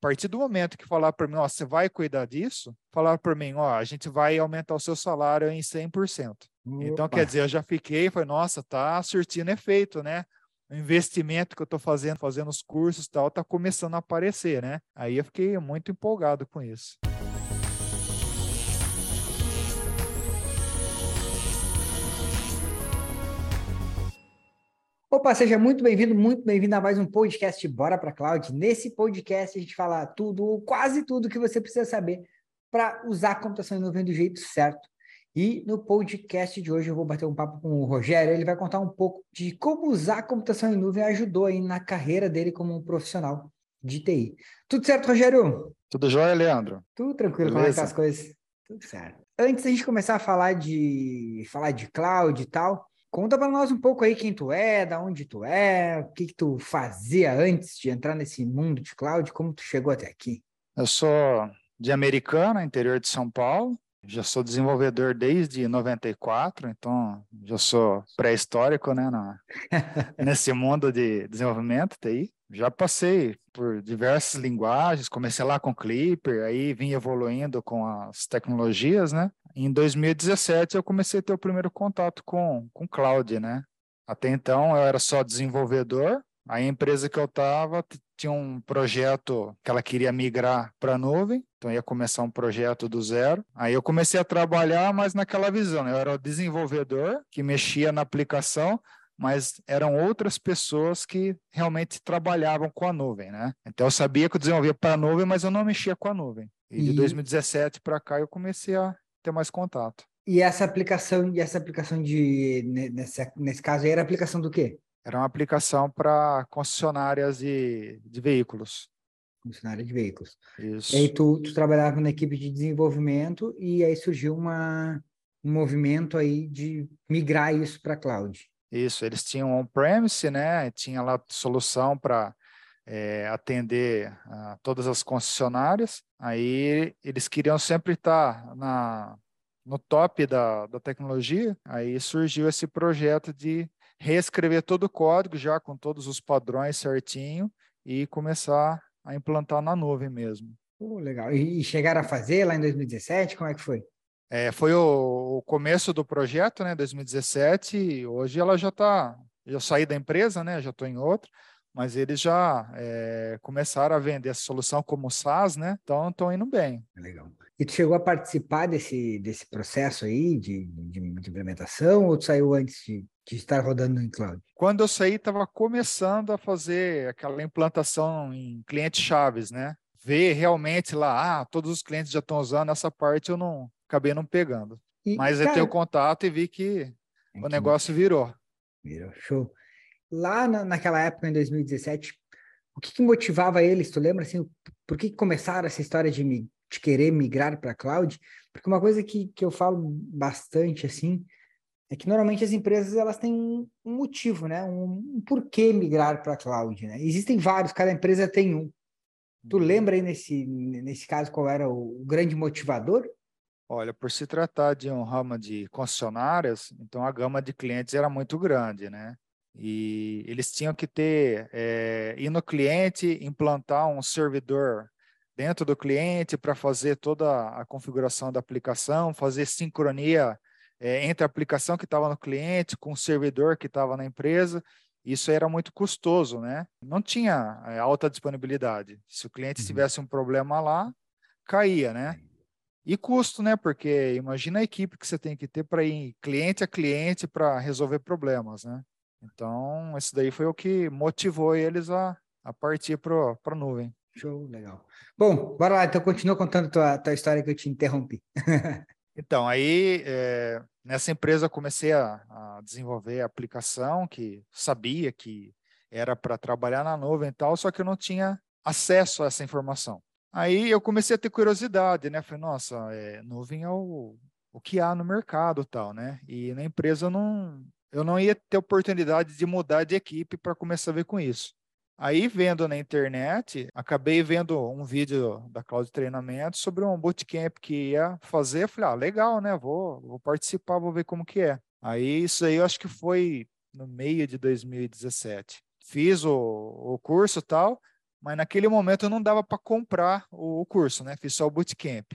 A partir do momento que falar para mim, ó, você vai cuidar disso, falar para mim, ó, a gente vai aumentar o seu salário em 100%. Opa. Então, quer dizer, eu já fiquei, foi, nossa, tá surtindo efeito, né? O investimento que eu estou fazendo, fazendo os cursos e tal, tá começando a aparecer, né? Aí eu fiquei muito empolgado com isso. Opa, seja muito bem-vindo, muito bem-vindo a mais um podcast Bora para Cloud. Nesse podcast a gente fala tudo, quase tudo que você precisa saber para usar a computação em nuvem do jeito certo. E no podcast de hoje eu vou bater um papo com o Rogério, ele vai contar um pouco de como usar a computação em nuvem ajudou aí na carreira dele como um profissional de TI. Tudo certo, Rogério? Tudo jóia, Leandro? Tudo tranquilo, Beleza. como é que tá as coisas? Tudo certo. Antes da gente começar a falar de falar de cloud e tal, Conta para nós um pouco aí quem tu é, da onde tu é, o que, que tu fazia antes de entrar nesse mundo de cloud, como tu chegou até aqui. Eu sou de Americana, interior de São Paulo. Já sou desenvolvedor desde 94, então já sou pré-histórico né, na, nesse mundo de desenvolvimento TI. Já passei por diversas linguagens, comecei lá com Clipper, aí vim evoluindo com as tecnologias, né? Em 2017 eu comecei a ter o primeiro contato com, com cloud, né? Até então eu era só desenvolvedor, a empresa que eu estava tinha um projeto que ela queria migrar para a nuvem, então ia começar um projeto do zero. Aí eu comecei a trabalhar, mas naquela visão, eu era o desenvolvedor que mexia na aplicação, mas eram outras pessoas que realmente trabalhavam com a nuvem, né? Então eu sabia que eu desenvolvia para a nuvem, mas eu não mexia com a nuvem. E, e... de 2017 para cá eu comecei a ter mais contato. E essa aplicação, e essa aplicação de nesse, nesse caso aí era aplicação do quê? Era uma aplicação para concessionárias de, de veículos. Concessionária de veículos. Isso. E aí tu, tu trabalhava na equipe de desenvolvimento e aí surgiu uma, um movimento aí de migrar isso para cloud. Isso, eles tinham on-premise, né? Tinha lá solução para é, atender a todas as concessionárias. Aí eles queriam sempre estar na, no top da, da tecnologia. Aí surgiu esse projeto de reescrever todo o código já com todos os padrões certinho e começar a implantar na nuvem mesmo. Oh, legal. E chegaram a fazer lá em 2017? Como é que foi? É, foi o, o, começo do projeto, né, 2017. E hoje ela já está, já saí da empresa, né, já estou em outra, mas eles já é, começaram a vender essa solução como SaaS, né? Então estão indo bem. Legal. E tu chegou a participar desse, desse processo aí de, de, de implementação ou tu saiu antes de, de estar rodando em cloud? Quando eu saí, estava começando a fazer aquela implantação em clientes chaves, né? Ver realmente lá, ah, todos os clientes já estão usando essa parte, eu não acabei não pegando. E, Mas cara, eu tenho contato e vi que é o negócio virou. Virou, show. Lá na, naquela época, em 2017, o que, que, motivava eles? Tu lembra assim, por que começaram essa história de, de querer migrar para cloud? Porque uma coisa que, que eu falo bastante assim é que normalmente as empresas elas têm um, um motivo, né? Um, um porquê migrar para cloud, né? Existem vários, cada empresa tem um. Tu uhum. lembra aí nesse, nesse caso qual era o, o grande motivador? Olha, por se tratar de um ramo de concessionárias, então a gama de clientes era muito grande, né? E eles tinham que ter, é, ir no cliente, implantar um servidor dentro do cliente para fazer toda a configuração da aplicação, fazer sincronia é, entre a aplicação que estava no cliente com o servidor que estava na empresa. Isso era muito custoso, né? Não tinha é, alta disponibilidade. Se o cliente uhum. tivesse um problema lá, caía, né? E custo, né? Porque imagina a equipe que você tem que ter para ir cliente a cliente para resolver problemas, né? Então, isso daí foi o que motivou eles a, a partir para a nuvem. Show, legal. Bom, bora lá, então continua contando tua, tua história que eu te interrompi. então, aí é, nessa empresa eu comecei a, a, desenvolver a aplicação que sabia que era para trabalhar na nuvem e tal, só que eu não tinha acesso a essa informação. Aí eu comecei a ter curiosidade, né? Falei, nossa, é, nuvem é o, o que há no mercado tal, né? E na empresa eu não, eu não ia ter oportunidade de mudar de equipe para começar a ver com isso. Aí, vendo na internet, acabei vendo um vídeo da Cloud Treinamento sobre um bootcamp que ia fazer. Falei, ah, legal, né? Vou, vou participar, vou ver como que é. Aí, isso aí eu acho que foi no meio de 2017. Fiz o, o curso tal, mas naquele momento não dava para comprar o, curso, né? Fiz só o bootcamp.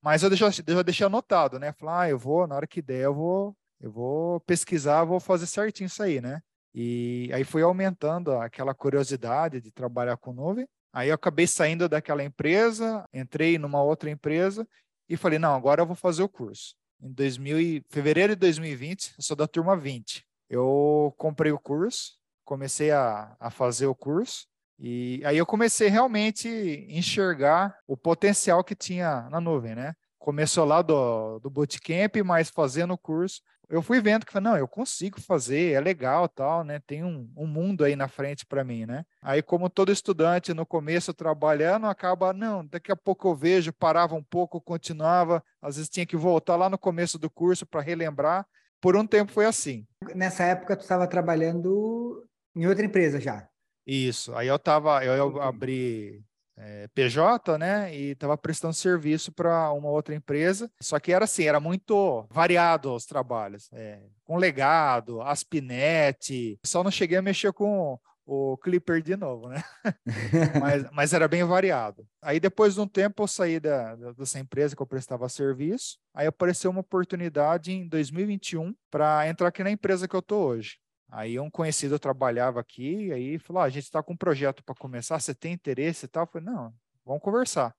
Mas eu já, já deixei anotado, né? Falar, ah, eu vou, na hora que der, eu vou, eu vou pesquisar, vou fazer certinho isso aí, né? E aí fui aumentando aquela curiosidade de trabalhar com nuvem. Aí eu acabei saindo daquela empresa, entrei numa outra empresa e falei, não, agora eu vou fazer o curso. Em 2000 e, fevereiro de 2020, eu sou da turma 20. Eu comprei o curso, comecei a, a fazer o curso e aí eu comecei realmente enxergar o potencial que tinha na nuvem, né? Começou lá do, do bootcamp, mas fazendo o curso, eu fui vendo que não, eu consigo fazer, é legal, tal, né? Tem um, um mundo aí na frente para mim, né? Aí, como todo estudante no começo trabalhando, acaba, não, daqui a pouco eu vejo, parava um pouco, continuava, às vezes tinha que voltar lá no começo do curso para relembrar. Por um tempo foi assim. Nessa época, tu estava trabalhando em outra empresa já? Isso. Aí eu tava, eu, eu abri é, PJ, né? E estava prestando serviço para uma outra empresa. Só que era assim, era muito variado os trabalhos, é, com legado, Aspinet. Só não cheguei a mexer com o Clipper de novo, né? mas, mas, era bem variado. Aí depois de um tempo eu saí da, dessa empresa que eu prestava serviço. Aí apareceu uma oportunidade em 2021 para entrar aqui na empresa que eu tô hoje. Aí um conhecido trabalhava aqui, aí falou: ah, a gente está com um projeto para começar, você tem interesse e tal? Eu falei, não, vamos conversar.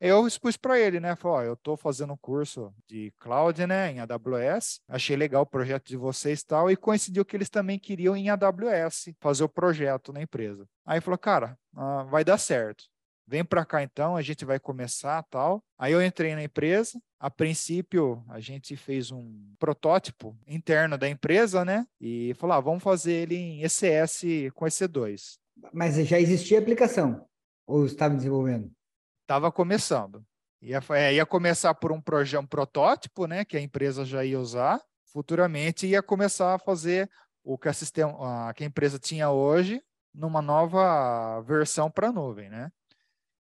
Eu expus para ele, né? Falei, eu estou fazendo um curso de cloud, né, em AWS. Achei legal o projeto de vocês e tal, e coincidiu que eles também queriam em AWS fazer o projeto na empresa. Aí falou, cara, ah, vai dar certo vem para cá então, a gente vai começar tal. Aí eu entrei na empresa. A princípio, a gente fez um protótipo interno da empresa, né? E falou: ah, vamos fazer ele em ECS com EC2. Mas já existia aplicação? Ou estava desenvolvendo? Estava começando. Ia, é, ia começar por um, projeto, um protótipo, né? Que a empresa já ia usar. Futuramente ia começar a fazer o que a, sistema, que a empresa tinha hoje numa nova versão para a nuvem, né?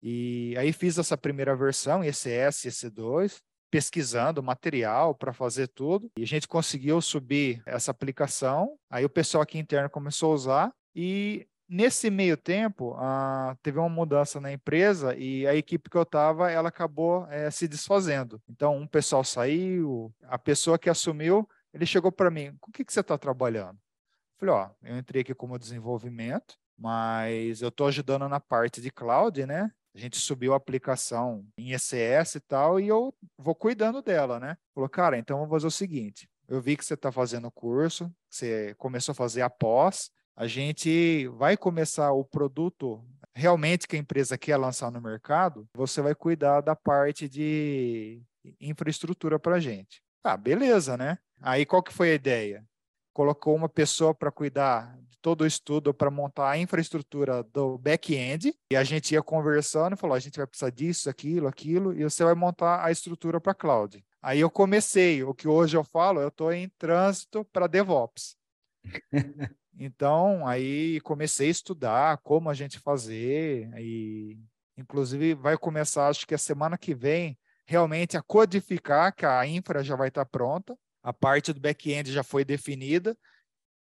E aí fiz essa primeira versão, ECS, EC2, pesquisando material para fazer tudo. E a gente conseguiu subir essa aplicação. Aí o pessoal aqui interno começou a usar. E nesse meio tempo, ah, teve uma mudança na empresa e a equipe que eu estava, ela acabou é, se desfazendo. Então, um pessoal saiu, a pessoa que assumiu, ele chegou para mim, com o que, que você está trabalhando? Eu falei, ó, eu entrei aqui como desenvolvimento, mas eu estou ajudando na parte de cloud, né? A gente subiu a aplicação em ECS e tal, e eu vou cuidando dela, né? Falou, cara, então vamos fazer o seguinte: eu vi que você está fazendo o curso, você começou a fazer a pós, a gente vai começar o produto realmente que a empresa quer lançar no mercado, você vai cuidar da parte de infraestrutura para a gente. Ah, beleza, né? Aí qual que foi a ideia? Colocou uma pessoa para cuidar todo o estudo para montar a infraestrutura do back-end, e a gente ia conversando e falou: a gente vai precisar disso, aquilo, aquilo, e você vai montar a estrutura para cloud. Aí eu comecei, o que hoje eu falo, eu estou em trânsito para DevOps. Então, aí comecei a estudar como a gente fazer, e inclusive vai começar, acho que a semana que vem, realmente a codificar, que a infra já vai estar pronta, a parte do back-end já foi definida,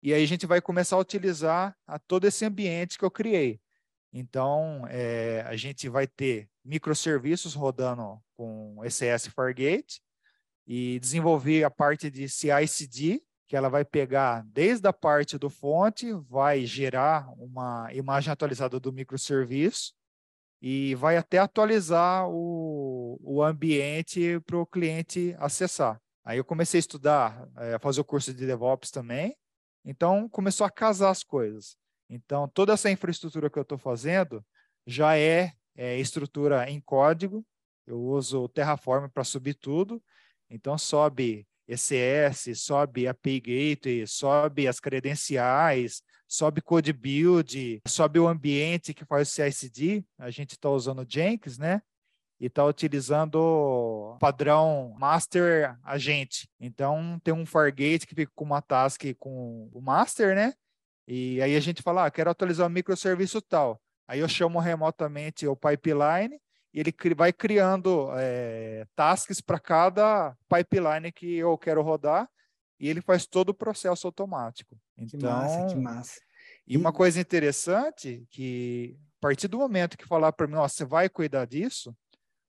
e aí a gente vai começar a utilizar a todo esse ambiente que eu criei. Então, é, a gente vai ter microserviços rodando com ECS Fargate e desenvolver a parte de CI/CD, que ela vai pegar desde a parte do fonte, vai gerar uma imagem atualizada do microserviço e vai até atualizar o, o ambiente para o cliente acessar. Aí eu comecei a estudar, é, fazer o curso de DevOps também, então, começou a casar as coisas. Então, toda essa infraestrutura que eu estou fazendo já é, é, estrutura em código. Eu uso o Terraform para subir tudo. Então, sobe ECS, sobe API Gateway, sobe as credenciais, sobe code build, sobe o ambiente que faz o CI/CD. A gente está usando Jenkins, né? E está utilizando padrão master agente. Então tem um Fargate que fica com uma task com o master, né? E aí a gente fala, ah, quero atualizar o microserviço tal. Aí eu chamo remotamente o pipeline e ele vai criando é, tasks para cada pipeline que eu quero rodar e ele faz todo o processo automático. Então, que massa, que massa. E uma coisa interessante que partir do momento que falar para mim, ó, você vai cuidar disso,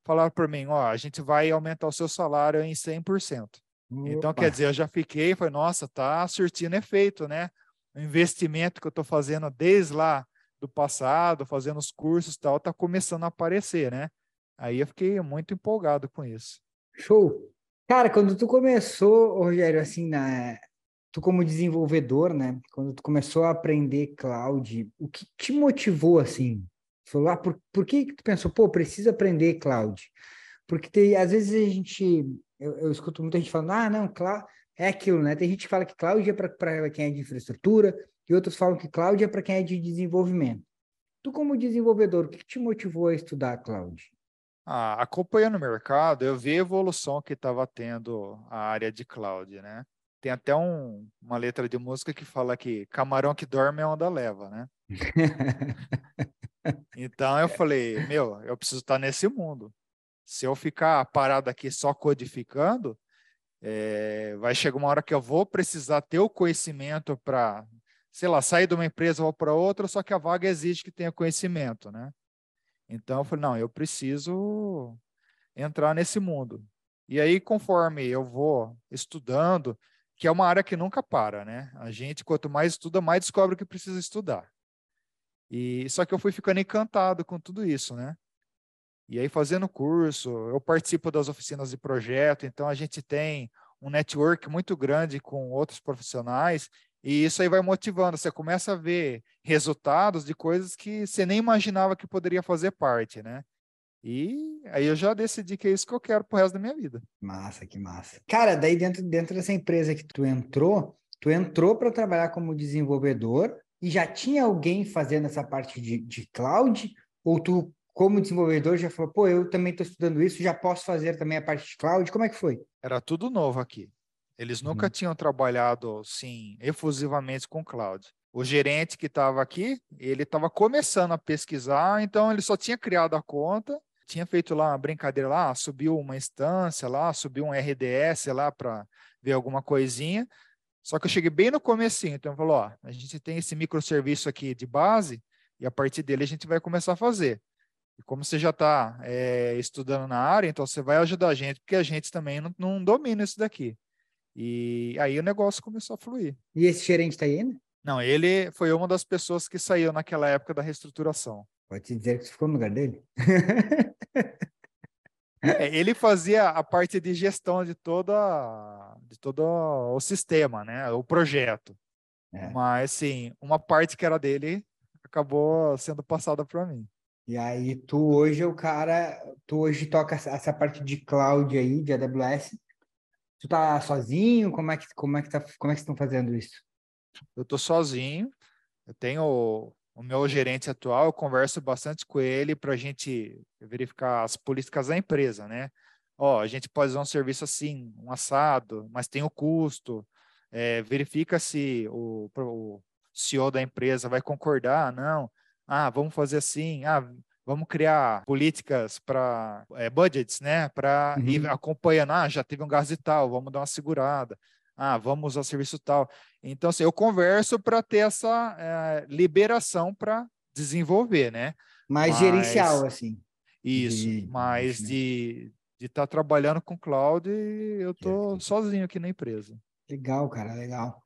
falar para mim, ó, a gente vai aumentar o seu salário em 100%. Opa. Então, quer dizer, eu já fiquei, foi, nossa, tá surtindo efeito, né? O investimento que eu estou fazendo desde lá do passado, fazendo os cursos e tal, tá começando a aparecer, né? Aí eu fiquei muito empolgado com isso. Show! Cara, quando tu começou, Rogério, assim, na, tu como desenvolvedor, né? Quando tu começou a aprender cloud, o que te motivou, assim? Falou, ah, por, por que tu pensou, pô, preciso aprender cloud? Porque tem, às vezes a gente, eu, eu escuto muita gente falando, ah, não, cloud é aquilo, né? Tem gente que fala que cloud é para quem é de infraestrutura, e outros falam que cloud é para quem é de desenvolvimento. Tu, como desenvolvedor, o que te motivou a estudar cloud? Ah, acompanhando o mercado, eu vi a evolução que estava tendo a área de cloud, né? Tem até um, uma letra de música que fala que camarão que dorme é onda leva, né? então eu falei, meu, eu preciso estar nesse mundo. Se eu ficar parado aqui só codificando, é, vai chegar uma hora que eu vou precisar ter o conhecimento para, sei lá, sair de uma empresa ou para outra, só que a vaga exige que tenha conhecimento, né? Então eu falei, não, eu preciso entrar nesse mundo. E aí, conforme eu vou estudando, que é uma área que nunca para, né? A gente, quanto mais estuda, mais descobre que precisa estudar. E só que eu fui ficando encantado com tudo isso, né? E aí, fazendo curso, eu participo das oficinas de projeto, então a gente tem um network muito grande com outros profissionais, e isso aí vai motivando. Você começa a ver resultados de coisas que você nem imaginava que poderia fazer parte, né? E aí eu já decidi que é isso que eu quero pro resto da minha vida. Massa, que massa. Cara, daí dentro, dentro dessa empresa que tu entrou, tu entrou para trabalhar como desenvolvedor e já tinha alguém fazendo essa parte de, de cloud? Ou tu, como desenvolvedor, já falou, pô, eu também estou estudando isso, já posso fazer também a parte de cloud? Como é que foi? Era tudo novo aqui. Eles nunca uhum. tinham trabalhado, sim, efusivamente com cloud. O gerente que estava aqui, ele estava começando a pesquisar, então ele só tinha criado a conta tinha feito lá uma brincadeira lá, subiu uma instância lá, subiu um RDS lá para ver alguma coisinha. Só que eu cheguei bem no comecinho, então falou, ó, a gente tem esse microserviço aqui de base e a partir dele a gente vai começar a fazer. E como você já está é, estudando na área, então você vai ajudar a gente, porque a gente também não, não domina isso daqui. E aí o negócio começou a fluir. E esse gerente está aí ainda? Não, ele foi uma das pessoas que saiu naquela época da reestruturação. Pode dizer que você ficou no lugar dele? É, ele fazia a parte de gestão de toda de todo o sistema, né? O projeto. É. Mas sim, uma parte que era dele acabou sendo passada para mim. E aí tu hoje é o cara, tu hoje toca essa parte de cloud aí, de AWS. Tu tá sozinho? Como é que como é que tá, como é que estão fazendo isso? Eu tô sozinho. Eu tenho o meu gerente atual, eu converso bastante com ele para a gente verificar as políticas da empresa, né? Ó, a gente pode usar um serviço assim, um assado, mas tem o custo. É, verifica se o, o CEO da empresa vai concordar, não. Ah, vamos fazer assim. Ah, vamos criar políticas para é, budgets, né? Para uhum. ir acompanhando. Ah, já teve um gasto e tal, vamos dar uma segurada ah, vamos usar serviço tal. Então, assim, eu converso para ter essa é, liberação para desenvolver, né? Mais mas, gerencial, assim. Isso, de, mas né? de estar tá trabalhando com cloud, eu estou sozinho aqui na empresa. Legal, cara, legal.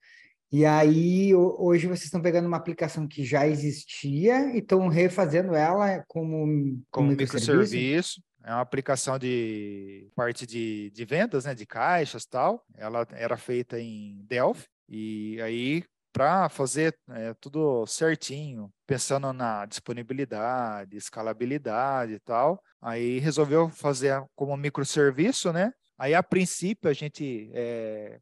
E aí, hoje vocês estão pegando uma aplicação que já existia e estão refazendo ela como, como, como microserviço? microserviço é uma aplicação de parte de, de vendas, né, de caixas tal. Ela era feita em Delphi e aí para fazer é, tudo certinho, pensando na disponibilidade, escalabilidade e tal, aí resolveu fazer como microserviço, né? Aí a princípio a gente é,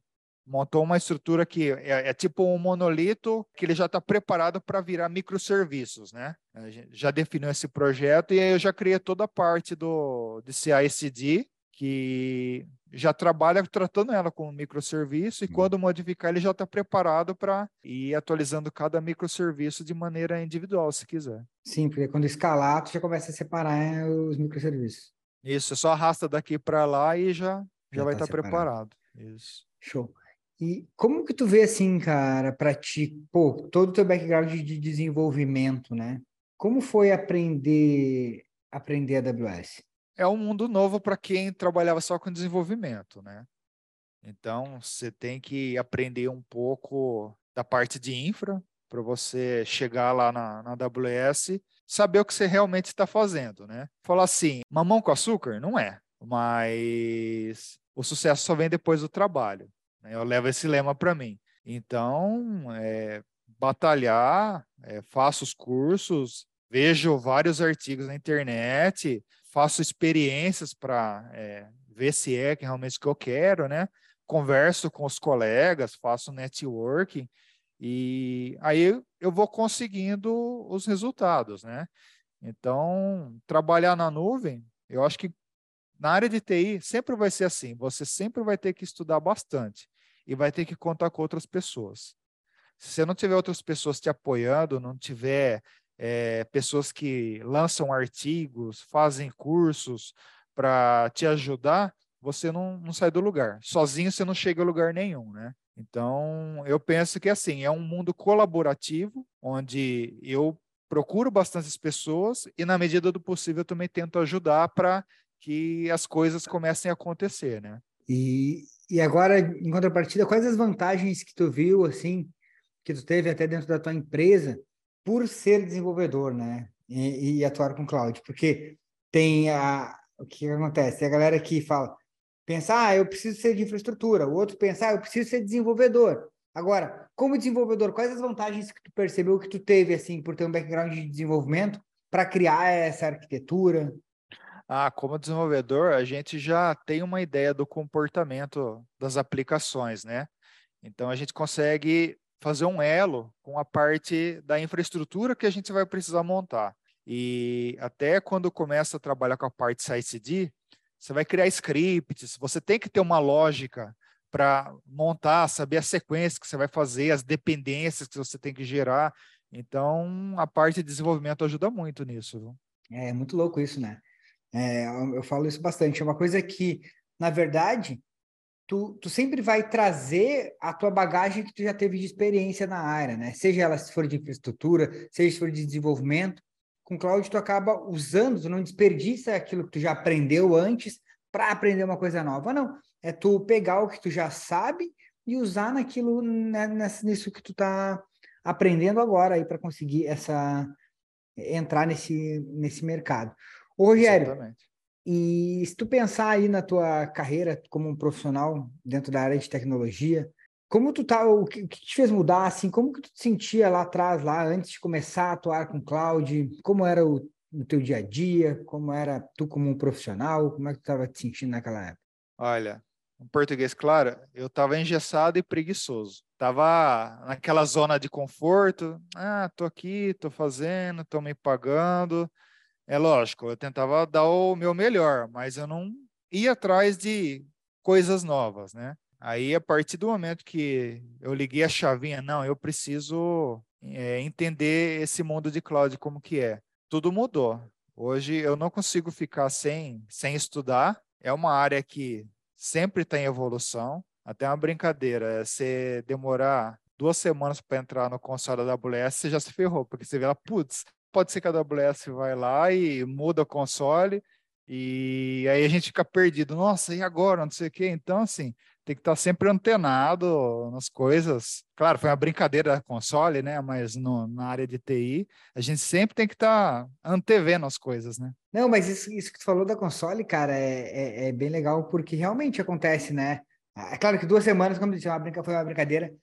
montou uma estrutura que é, é, tipo um monolito que ele já está preparado para virar microserviços, né? A gente já definiu esse projeto e aí eu já criei toda a parte do de CI/CD que já trabalha tratando ela como microserviço e hum. quando modificar ele já está preparado para ir atualizando cada microserviço de maneira individual, se quiser. Sim, porque quando escalar, tu já começa a separar é, os microserviços. Isso, só arrasta daqui para lá e já, já, já vai estar tá tá preparado. Isso. Show. E como que tu vê assim, cara, para ti, pô, todo o teu background de desenvolvimento, né? Como foi aprender aprender AWS? É um mundo novo para quem trabalhava só com desenvolvimento, né? Então, você tem que aprender um pouco da parte de infra para você chegar lá na, na AWS, saber o que você realmente está fazendo, né? Falar assim, mamão com açúcar? Não é, mas o sucesso só vem depois do trabalho. Né? Eu levo esse lema para mim. Então, é, batalhar, é, faço os cursos, vejo vários artigos na internet, faço experiências para é, ver se é que realmente que eu quero, né? Converso com os colegas, faço networking e aí eu vou conseguindo os resultados, né? Então, trabalhar na nuvem, eu acho que na área de TI sempre vai ser assim, você sempre vai ter que estudar bastante e vai ter que contar com outras pessoas. Se você não tiver outras pessoas te apoiando, não tiver é, pessoas que lançam artigos, fazem cursos para te ajudar, você não, não sai do lugar. Sozinho você não chega a lugar nenhum, né? Então, eu penso que assim, é um mundo colaborativo, onde eu procuro bastantes pessoas e, na medida do possível, eu também tento ajudar para que as coisas comecem a acontecer, né? E, e agora, em contrapartida, quais as vantagens que tu viu, assim, que tu teve até dentro da tua empresa por ser desenvolvedor, né? E, e atuar com cloud? Porque tem a... O que, acontece? Tem a galera que fala, pensar, ah, eu preciso ser de infraestrutura. O outro pensar, ah, eu preciso ser desenvolvedor. Agora, como desenvolvedor, quais as vantagens que tu percebeu que tu teve, assim, por ter um background de desenvolvimento para criar essa arquitetura? Ah, como desenvolvedor, a gente já tem uma ideia do comportamento das aplicações, né? Então a gente consegue fazer um elo com a parte da infraestrutura que a gente vai precisar montar. E até quando começa a trabalhar com a parte CICD, você vai criar scripts, você tem que ter uma lógica para montar, saber a sequência que você vai fazer, as dependências que você tem que gerar. Então, a parte de desenvolvimento ajuda muito nisso. Viu? É, é muito louco isso, né? É, eu falo isso bastante. É uma coisa que, na verdade, tu, tu sempre vai trazer a tua bagagem que tu já teve de experiência na área, né? Seja ela se for de infraestrutura, seja se for de desenvolvimento. Com cloud, tu acaba usando, tu não desperdiça aquilo que tu já aprendeu antes para aprender uma coisa nova. Não, é tu pegar o que tu já sabe e usar naquilo, né, nisso que tu tá aprendendo agora aí para conseguir essa entrar nesse, nesse mercado. Ô, Rogério, Exatamente. e se tu pensar aí na tua carreira como um profissional dentro da área de tecnologia, como tu tá, o que, te fez mudar, assim, como que tu te sentia lá atrás, lá antes de começar a atuar com cloud, como era o, o teu dia a dia, como era tu como um profissional, como é que tu estava te sentindo naquela época? Olha, em português claro, eu estava engessado e preguiçoso. Tava naquela zona de conforto, ah, tô aqui, tô fazendo, tô me pagando, é lógico, eu tentava dar o meu melhor, mas eu não ia atrás de coisas novas, né? Aí, a partir do momento que eu liguei a chavinha, não, eu preciso é, entender esse mundo de cloud como que é. Tudo mudou. Hoje eu não consigo ficar sem, sem estudar. É uma área que sempre está em evolução. Até uma brincadeira, é você demorar duas semanas para entrar no console da AWS, você já se ferrou, porque você vê lá, putz, pode ser que a AWS vai lá e muda o console e aí a gente fica perdido. Nossa, e agora? Não sei o quê. Então, assim, tem que estar sempre antenado nas coisas. Claro, foi uma brincadeira da console, né? Mas no, na área de TI, a gente sempre tem que estar antevendo as coisas, né? Não, mas isso, isso que tu falou da console, cara, é, é, é, bem legal porque realmente acontece, né? É claro que duas semanas, como eu disse, uma brinca, foi uma brincadeira,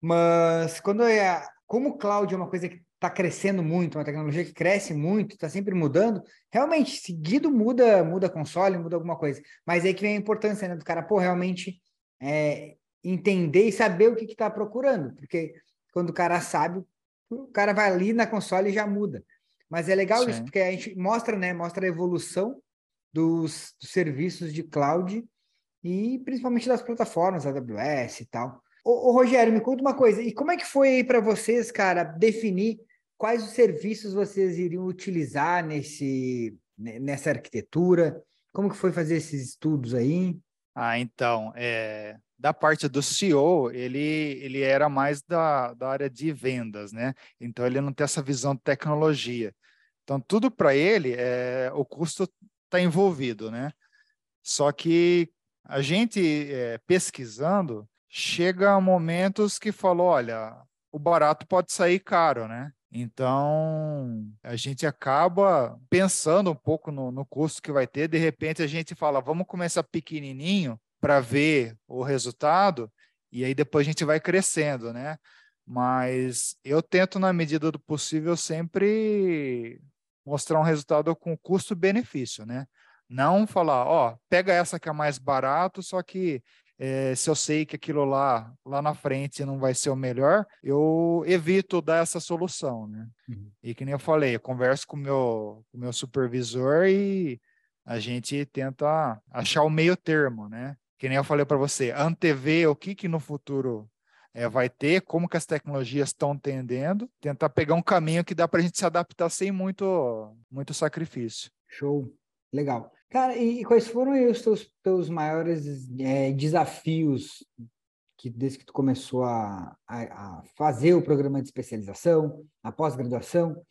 mas quando é. Como o cloud é uma coisa que está crescendo muito, uma tecnologia que cresce muito, está sempre mudando, realmente, seguido muda, muda console, muda alguma coisa. Mas aí que vem a importância, né, do cara, pô, realmente é, entender e saber o que está procurando, porque quando o cara sabe, o cara vai ali na console e já muda. Mas é legal Sim. isso, porque a gente mostra, né, mostra a evolução dos, dos serviços de cloud e principalmente das plataformas AWS e tal. Ô, ô, Rogério, me conta uma coisa, e como é que foi aí para vocês, cara, definir quais os serviços vocês iriam utilizar nesse, nessa arquitetura? Como que foi fazer esses estudos aí? Ah, então, é, da parte do CEO, ele, ele era mais da, da área de vendas, né? Então, ele não tem essa visão de tecnologia. Então, tudo para ele, é, o custo está envolvido, né? Só que a gente é, pesquisando, chega a momentos que falou, olha, o barato pode sair caro, né? Então, a gente acaba pensando um pouco no, no custo que vai ter. De repente, a gente fala, vamos começar pequenininho para ver o resultado, e aí depois a gente vai crescendo, né? Mas eu tento, na medida do possível, sempre mostrar um resultado com custo-benefício, né? Não falar, ó, pega essa que é mais barato, só que é, se eu sei que aquilo lá, lá na frente não vai ser o melhor, eu evito dar essa solução, né? Uhum. E que nem eu falei, eu converso com o meu, com meu supervisor e a gente tenta achar o meio termo, né? Que nem eu falei para você, antever o que que no futuro é, vai ter, como que as tecnologias estão tendendo, tentar pegar um caminho que dá para a gente se adaptar sem muito, muito sacrifício. Show, legal. Cara, e quais foram os teus, teus maiores é, desafios que desde que tu começou a, a, a, fazer o programa de especialização, a pós-graduação,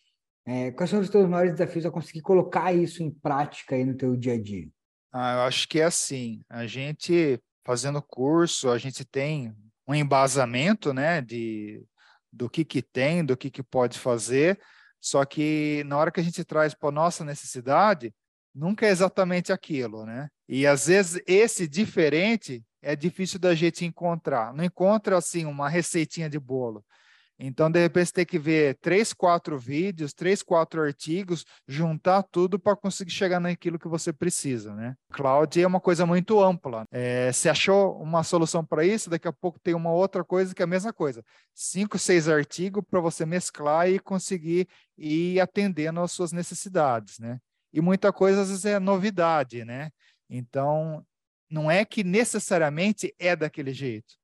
é, quais foram os teus maiores desafios a conseguir colocar isso em prática aí no teu dia a dia? Ah, eu acho que é assim, a gente fazendo curso, a gente tem um embasamento, né, de do que que tem, do que que pode fazer, só que na hora que a gente traz para nossa necessidade, nunca é exatamente aquilo, né? E às vezes esse diferente é difícil da gente encontrar. Não encontra assim uma receitinha de bolo. Então, de repente, você tem que ver três, quatro vídeos, três, quatro artigos, juntar tudo para conseguir chegar naquilo que você precisa, né? Cloud é uma coisa muito ampla. É, você achou uma solução para isso, daqui a pouco tem uma outra coisa que é a mesma coisa. Cinco, seis artigos para você mesclar e conseguir ir atendendo às suas necessidades, né? E muita coisa às vezes é novidade, né? Então, não é que necessariamente é daquele jeito,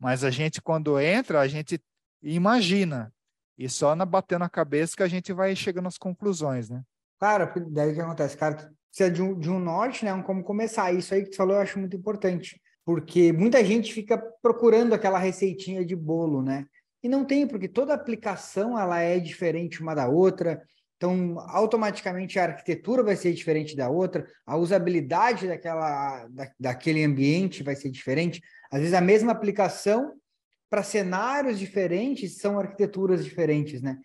mas a gente, quando entra, a gente imagina, e só na batendo a cabeça que a gente vai chegando às conclusões, né? Claro, daí o que acontece, cara, precisa de um, de um norte, né? Um como começar. Isso aí que tu falou eu acho muito importante, porque muita gente fica procurando aquela receitinha de bolo, né? E não tem, porque toda aplicação ela é diferente uma da outra, então, automaticamente a arquitetura vai ser diferente da outra, a usabilidade daquela, da, daquele ambiente vai ser diferente. Às vezes, a mesma aplicação para cenários diferentes são arquiteturas diferentes, né?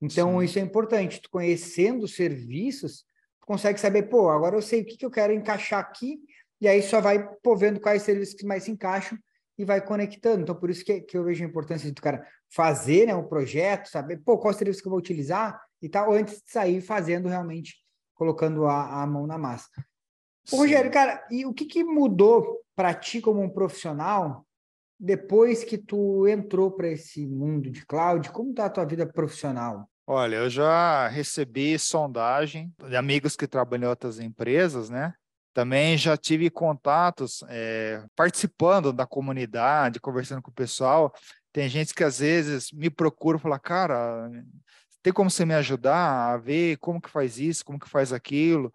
Então, Sim. isso é importante. Tu conhecendo os serviços, tu consegue saber, pô, agora eu sei o que, que eu quero encaixar aqui, e aí só vai pô, vendo quais serviços que mais se encaixam e vai conectando. Então, por isso que, que eu vejo a importância de o cara fazer né, um projeto, saber, pô, qual serviço que eu vou utilizar, e tal, antes de sair fazendo realmente, colocando a, a mão na massa. Ô, Rogério, cara, e o que, que mudou para ti como um profissional depois que tu entrou para esse mundo de cloud? Como está a tua vida profissional? Olha, eu já recebi sondagem de amigos que trabalham em outras empresas, né? Também já tive contatos é, participando da comunidade, conversando com o pessoal. Tem gente que às vezes me procura e fala, cara, tem como você me ajudar a ver como que faz isso, como que faz aquilo?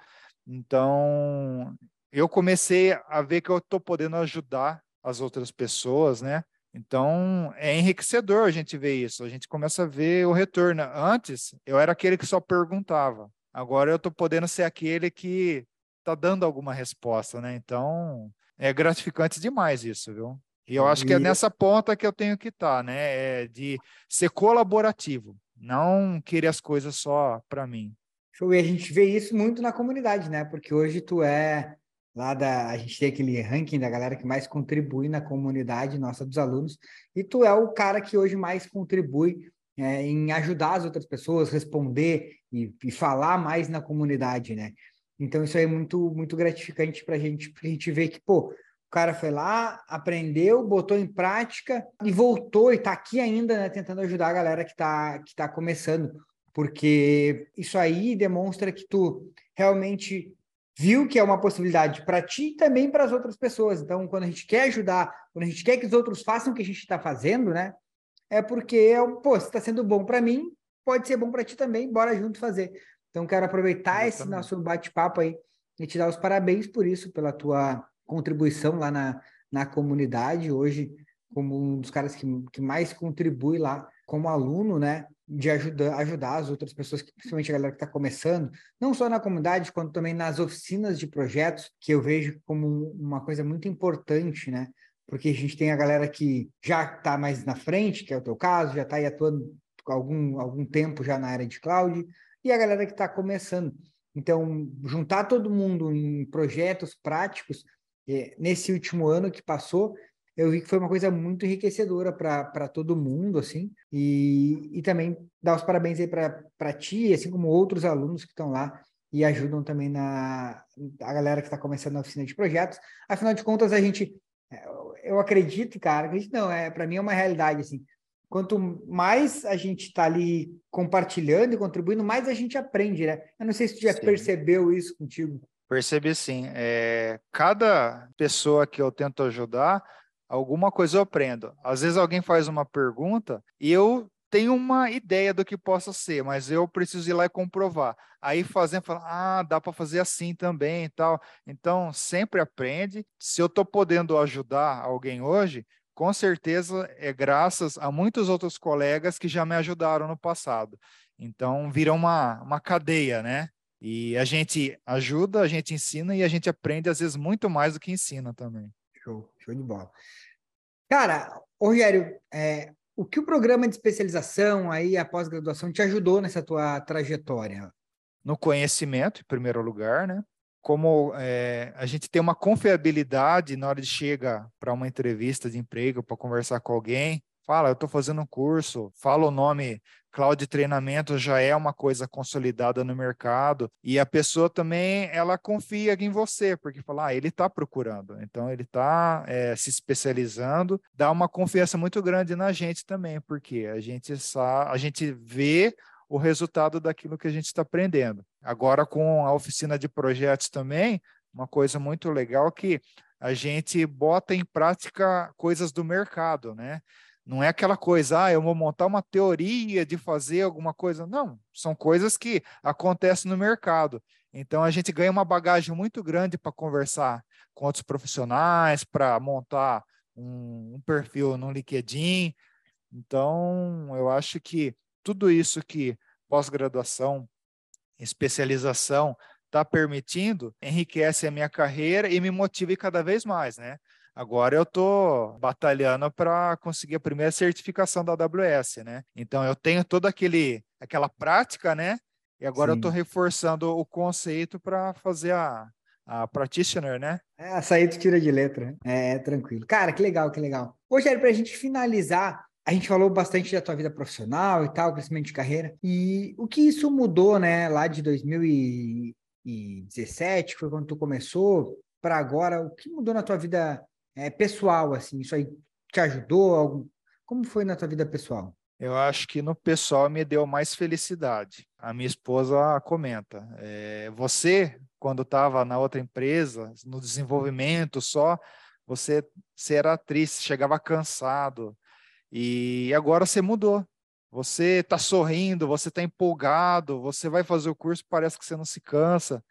Então, eu comecei a ver que eu estou podendo ajudar as outras pessoas, né? Então, é enriquecedor a gente ver isso. A gente começa a ver o retorno. Antes, eu era aquele que só perguntava. Agora eu estou podendo ser aquele que está dando alguma resposta, né? Então, é gratificante demais isso, viu? E eu acho que é nessa ponta que eu tenho que estar, tá, né? É de ser colaborativo não querer as coisas só para mim. Show. E a gente vê isso muito na comunidade, né? Porque hoje tu é lá da. A gente tem aquele ranking da galera que mais contribui na comunidade nossa dos alunos, e tu é o cara que hoje mais contribui é, em ajudar as outras pessoas, responder e, e, falar mais na comunidade, né? Então isso aí é muito, muito gratificante para a gente, a gente vê que, pô, cara foi lá, aprendeu, botou em prática e voltou e está aqui ainda, né, tentando ajudar a galera que está que tá começando, porque isso aí demonstra que tu realmente viu que é uma possibilidade para ti e também para as outras pessoas. Então, quando a gente quer ajudar, quando a gente quer que os outros façam o que a gente está fazendo, né, é porque, pô, se está sendo bom para mim, pode ser bom para ti também, bora junto fazer. Então, quero aproveitar Exatamente. esse nosso bate-papo aí e te dar os parabéns por isso, pela tua contribuição lá na, na comunidade, hoje como um dos caras que, que mais contribui lá como aluno, né, de ajudar, ajudar as outras pessoas, principalmente a galera que está começando, não só na comunidade, quanto também nas oficinas de projetos, que eu vejo como uma coisa muito importante, né? Porque a gente tem a galera que já está mais na frente, que é o teu caso, já está aí atuando algum, algum tempo já na área de cloud, e a galera que está começando. Então, juntar todo mundo em projetos práticos, nesse último ano que passou, eu vi que foi uma coisa muito enriquecedora para todo mundo, assim, e, e também dar os parabéns aí para ti, assim como outros alunos que estão lá e ajudam também na a galera que está começando na oficina de projetos. Afinal de contas, a gente, eu acredito, cara, acredito não, é para mim é uma realidade, assim, quanto mais a gente está ali compartilhando e contribuindo, mais a gente aprende, né? Eu não sei se tu já sim. percebeu isso contigo. Percebi sim. É, cada pessoa que eu tento ajudar, alguma coisa eu aprendo. Às vezes alguém faz uma pergunta e eu tenho uma ideia do que possa ser, mas eu preciso ir lá e comprovar. Aí fazendo, falando, ah, dá para fazer assim também e tal. Então, sempre aprende. Se eu estou podendo ajudar alguém hoje, com certeza é graças a muitos outros colegas que já me ajudaram no passado. Então, vira uma, uma cadeia, né? E a gente ajuda, a gente ensina e a gente aprende, às vezes, muito mais do que ensina também. Show, show de bola. Cara, Rogério, é, o que o programa de especialização aí, a pós-graduação, te ajudou nessa tua trajetória? No conhecimento, em primeiro lugar, né? Como é, a gente tem uma confiabilidade na hora de chega para uma entrevista de emprego, para conversar com alguém, fala, eu estou fazendo um curso, fala o nome cloud treinamento já é uma coisa consolidada no mercado e a pessoa também ela confia em você porque fala ah, ele está procurando então ele está é, se especializando dá uma confiança muito grande na gente também porque a gente sabe, a gente vê o resultado daquilo que a gente está aprendendo agora com a oficina de projetos também uma coisa muito legal que a gente bota em prática coisas do mercado, né? Não é aquela coisa, ah, eu vou montar uma teoria de fazer alguma coisa. Não, são coisas que acontecem no mercado. Então a gente ganha uma bagagem muito grande para conversar com outros profissionais, para montar um, um, perfil no LinkedIn. Então eu acho que tudo isso que pós-graduação, especialização está permitindo enriquece a minha carreira e me motiva cada vez mais, né? Agora eu estou batalhando para conseguir a primeira certificação da AWS, né? Então eu tenho toda aquele aquela prática, né? E agora Sim. eu estou reforçando o conceito para fazer a, a practitioner, né? É, açaí tu tira de letra. Né? É, é, tranquilo. Cara, que legal, que legal. Rogério, para a gente finalizar, a gente falou bastante da tua vida profissional e tal, crescimento de carreira. E o que isso mudou, né, lá de 2017, que foi quando tu começou, para agora, o que mudou na tua vida é, pessoal, assim? Isso aí te ajudou? Como foi na tua vida pessoal? Eu acho que no pessoal me deu mais felicidade. A minha esposa comenta: é, você, quando estava na outra empresa, no desenvolvimento só, você, você era triste, chegava cansado. E agora você mudou. Você está sorrindo, você está empolgado, você vai fazer o curso, parece que você não se cansa.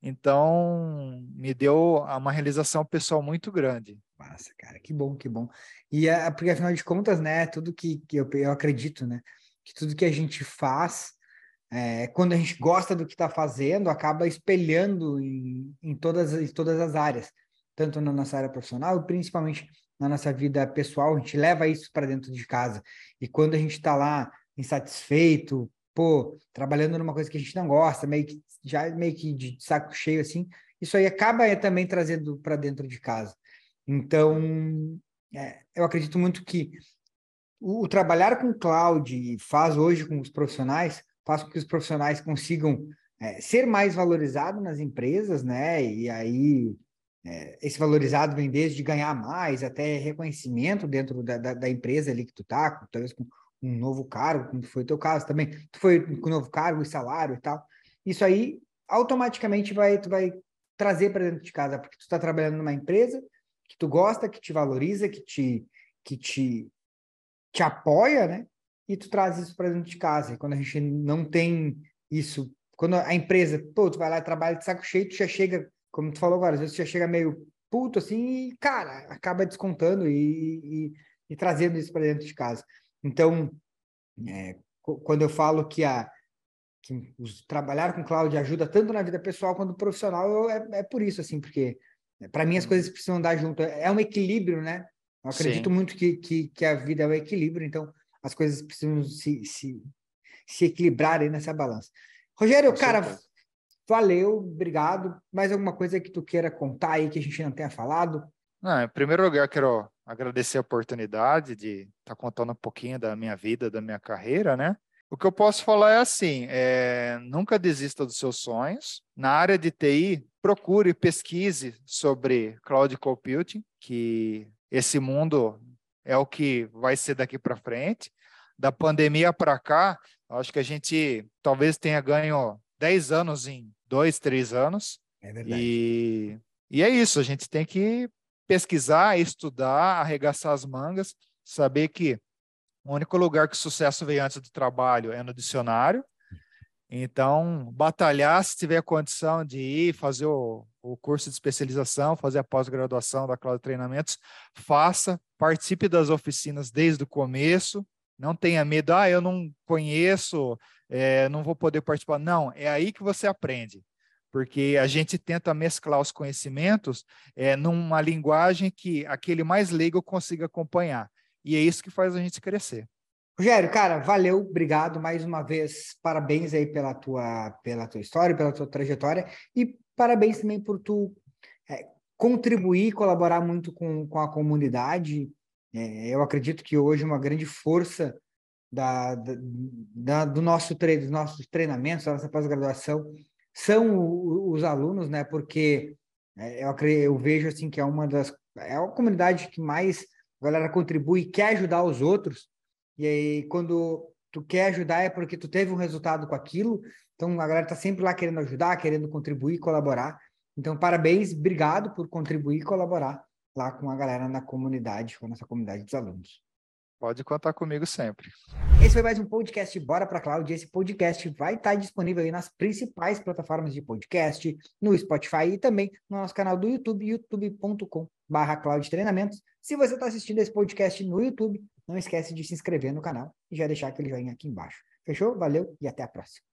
Então, me deu uma realização pessoal muito grande. Massa, cara, que bom, que bom. E é, porque afinal de contas, né, tudo que, que eu, eu acredito, né, que tudo que a gente faz, é, quando a gente gosta do que está fazendo, acaba espelhando em, em, todas, em todas as áreas, tanto na nossa área profissional, principalmente na nossa vida pessoal, a gente leva isso para dentro de casa. E quando a gente está lá insatisfeito, pô, trabalhando numa coisa que a gente não gosta, meio que já meio que de saco cheio assim, isso aí acaba também trazendo para dentro de casa. Então, é, eu acredito muito que o, o, trabalhar com cloud faz hoje com os profissionais, faz com que os profissionais consigam é, ser mais valorizados nas empresas, né? E aí é, esse valorizado vem desde ganhar mais até reconhecimento dentro da, da, da empresa ali que tu tá, talvez com um novo cargo, como foi o teu caso também, tu foi com um novo cargo e salário e tal, isso aí automaticamente vai, tu vai trazer para dentro de casa, porque tu está trabalhando numa empresa que tu gosta, que te valoriza, que te, que te, te apoia, né? E tu traz isso para dentro de casa. E quando a gente não tem isso, quando a empresa, pô, tu vai lá e trabalha de saco cheio, tu já chega, como tu falou agora, às vezes tu já chega meio puto assim e, cara, acaba descontando e, e, e trazendo isso para dentro de casa. Então, É, quando eu falo que a que os, trabalhar com cloud ajuda tanto na vida pessoal quanto profissional, eu, é, é por isso, assim, porque para mim as uhum. coisas precisam andar junto. É um equilíbrio, né? Eu acredito Sim. muito que, que, que, a vida é um equilíbrio, então as coisas precisam se, se, se equilibrarem nessa balança. Rogério, com cara, certeza. valeu, obrigado. Mais alguma coisa que tu queira contar aí que a gente não tenha falado? Não, em primeiro lugar, quero agradecer a oportunidade de estar tá contando um pouquinho da minha vida, da minha carreira, né? O que eu posso falar é assim: é, nunca desista dos seus sonhos. Na área de TI, procure, pesquise sobre cloud computing, que esse mundo é o que vai ser daqui para frente. Da pandemia para cá, acho que a gente talvez tenha ganho 10 anos em dois, três anos. É verdade. E, e é isso, a gente tem que pesquisar, estudar, arregaçar as mangas, saber que o único lugar que o sucesso veio antes do trabalho é no dicionário. Então, batalhar se tiver condição de ir fazer o, o curso de especialização, fazer a pós-graduação da Cloud Treinamentos, faça, participe das oficinas desde o começo, não tenha medo, ah, eu não conheço, é, não vou poder participar. Não, é aí que você aprende porque a gente tenta mesclar os conhecimentos é, numa linguagem que aquele mais leigo consiga acompanhar. E é isso que faz a gente crescer. Rogério, cara, valeu, obrigado mais uma vez. Parabéns aí pela tua, pela tua história, pela tua trajetória e parabéns também por tu é, contribuir, colaborar muito com, com a comunidade. É, eu acredito que hoje uma grande força da, da, da do nosso tre dos nossos treinamentos, da nossa pós-graduação, são os alunos, né? Porque é, eu, eu vejo assim que é uma das é a comunidade que mais a galera contribui, quer ajudar os outros. E aí quando tu quer ajudar é porque tu teve um resultado com aquilo. Então a galera tá sempre lá querendo ajudar, querendo contribuir, colaborar. Então parabéns, obrigado por contribuir e colaborar lá com a galera na comunidade, com a nossa comunidade dos alunos. Pode contar comigo sempre. Esse foi mais um podcast Bora para Cloud. Esse podcast vai estar disponível aí nas principais plataformas de podcast, no Spotify e também no nosso canal do YouTube, youtube.com.br Cloud Treinamentos. Se você está assistindo esse podcast no YouTube, não esquece de se inscrever no canal e já deixar aquele joinha aqui embaixo. Fechou? Valeu e até a próxima.